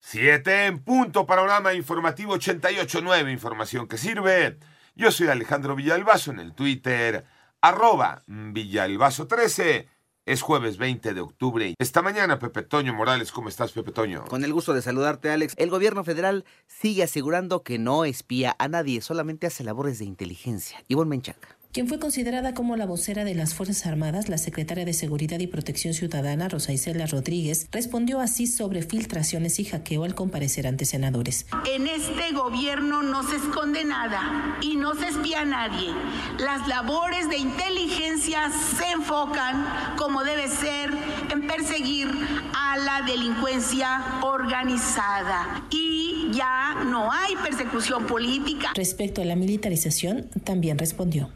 7 en punto, panorama informativo 88.9, información que sirve. Yo soy Alejandro Villalbazo en el Twitter, arroba Villalbazo13. Es jueves 20 de octubre. Esta mañana, Pepe Toño Morales, ¿cómo estás, Pepe Toño? Con el gusto de saludarte, Alex. El gobierno federal sigue asegurando que no espía a nadie, solamente hace labores de inteligencia. Ivonne Menchaca. Quien fue considerada como la vocera de las Fuerzas Armadas, la secretaria de Seguridad y Protección Ciudadana, Rosa Isela Rodríguez, respondió así sobre filtraciones y hackeo al comparecer ante senadores. En este gobierno no se esconde nada y no se espía a nadie. Las labores de inteligencia se enfocan, como debe ser, en perseguir a la delincuencia organizada. Y ya no hay persecución política. Respecto a la militarización, también respondió.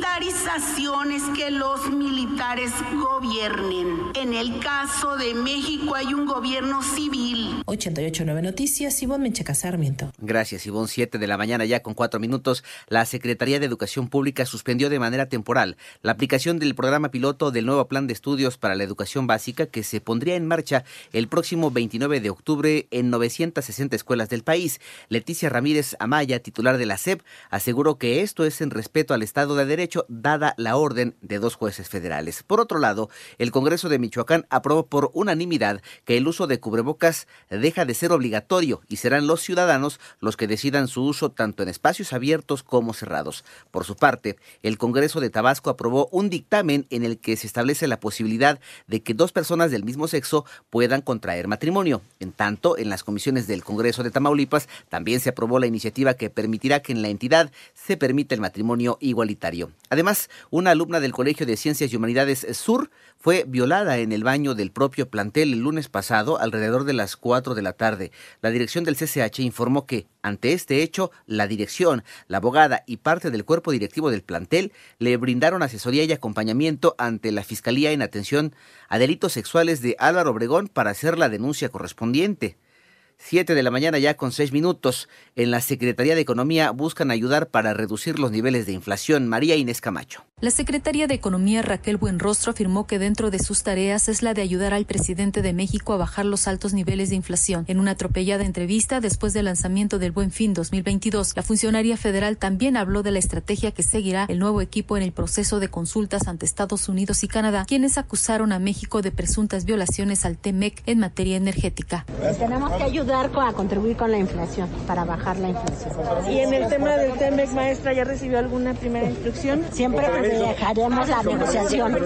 Militarización es que los militares gobiernen. En el caso de México hay un gobierno civil. 889 Noticias, Ivonne Menchaca Sarmiento. Gracias, Ivonne. 7 de la mañana ya con cuatro minutos. La Secretaría de Educación Pública suspendió de manera temporal la aplicación del programa piloto del nuevo plan de estudios para la educación básica que se pondría en marcha el próximo 29 de octubre en 960 escuelas del país. Leticia Ramírez Amaya, titular de la SEP, aseguró que esto es en respeto al Estado de Derecho, dada la orden de dos jueces federales. Por otro lado, el Congreso de Michoacán aprobó por unanimidad que el uso de cubrebocas deja de ser obligatorio y serán los ciudadanos los que decidan su uso tanto en espacios abiertos como cerrados. Por su parte, el Congreso de Tabasco aprobó un dictamen en el que se establece la posibilidad de que dos personas del mismo sexo puedan contraer matrimonio. En tanto, en las comisiones del Congreso de Tamaulipas también se aprobó la iniciativa que permitirá que en la entidad se permita el matrimonio igualitario. Además, una alumna del Colegio de Ciencias y Humanidades Sur fue violada en el baño del propio plantel el lunes pasado alrededor de las 4 de la tarde. La dirección del CCH informó que, ante este hecho, la dirección, la abogada y parte del cuerpo directivo del plantel le brindaron asesoría y acompañamiento ante la Fiscalía en atención a delitos sexuales de Álvaro Obregón para hacer la denuncia correspondiente. 7 de la mañana ya con 6 minutos. En la Secretaría de Economía buscan ayudar para reducir los niveles de inflación. María Inés Camacho. La Secretaría de Economía Raquel Buenrostro afirmó que dentro de sus tareas es la de ayudar al presidente de México a bajar los altos niveles de inflación. En una atropellada entrevista después del lanzamiento del Buen Fin 2022, la funcionaria federal también habló de la estrategia que seguirá el nuevo equipo en el proceso de consultas ante Estados Unidos y Canadá, quienes acusaron a México de presuntas violaciones al TEMEC en materia energética. Tenemos que ayudar a contribuir con la inflación, para bajar la inflación. Y en el tema del TEMEC, maestra, ¿ya recibió alguna primera instrucción? Siempre dejaremos la negociación.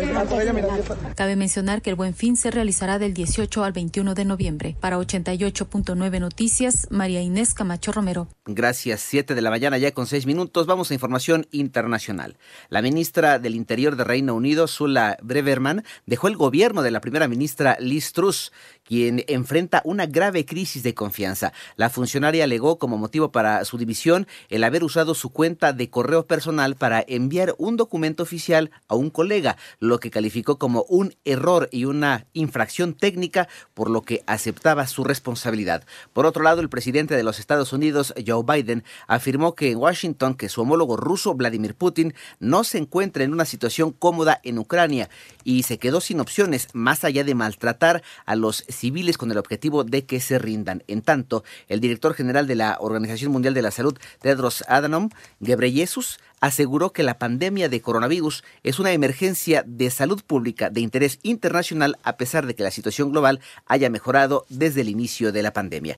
Cabe mencionar que el Buen Fin se realizará del 18 al 21 de noviembre. Para 88.9 Noticias, María Inés Camacho Romero. Gracias. 7 de la mañana ya con 6 minutos. Vamos a información internacional. La ministra del Interior de Reino Unido, Sula Breverman, dejó el gobierno de la primera ministra Liz Truss, quien enfrenta una grave crisis de confianza. La funcionaria alegó como motivo para su división el haber usado su cuenta de correo personal para enviar un oficial a un colega, lo que calificó como un error y una infracción técnica, por lo que aceptaba su responsabilidad. Por otro lado, el presidente de los Estados Unidos, Joe Biden, afirmó que en Washington que su homólogo ruso, Vladimir Putin, no se encuentra en una situación cómoda en Ucrania y se quedó sin opciones más allá de maltratar a los civiles con el objetivo de que se rindan. En tanto, el director general de la Organización Mundial de la Salud, Tedros Adhanom Ghebreyesus, aseguró que la pandemia de coronavirus es una emergencia de salud pública de interés internacional a pesar de que la situación global haya mejorado desde el inicio de la pandemia.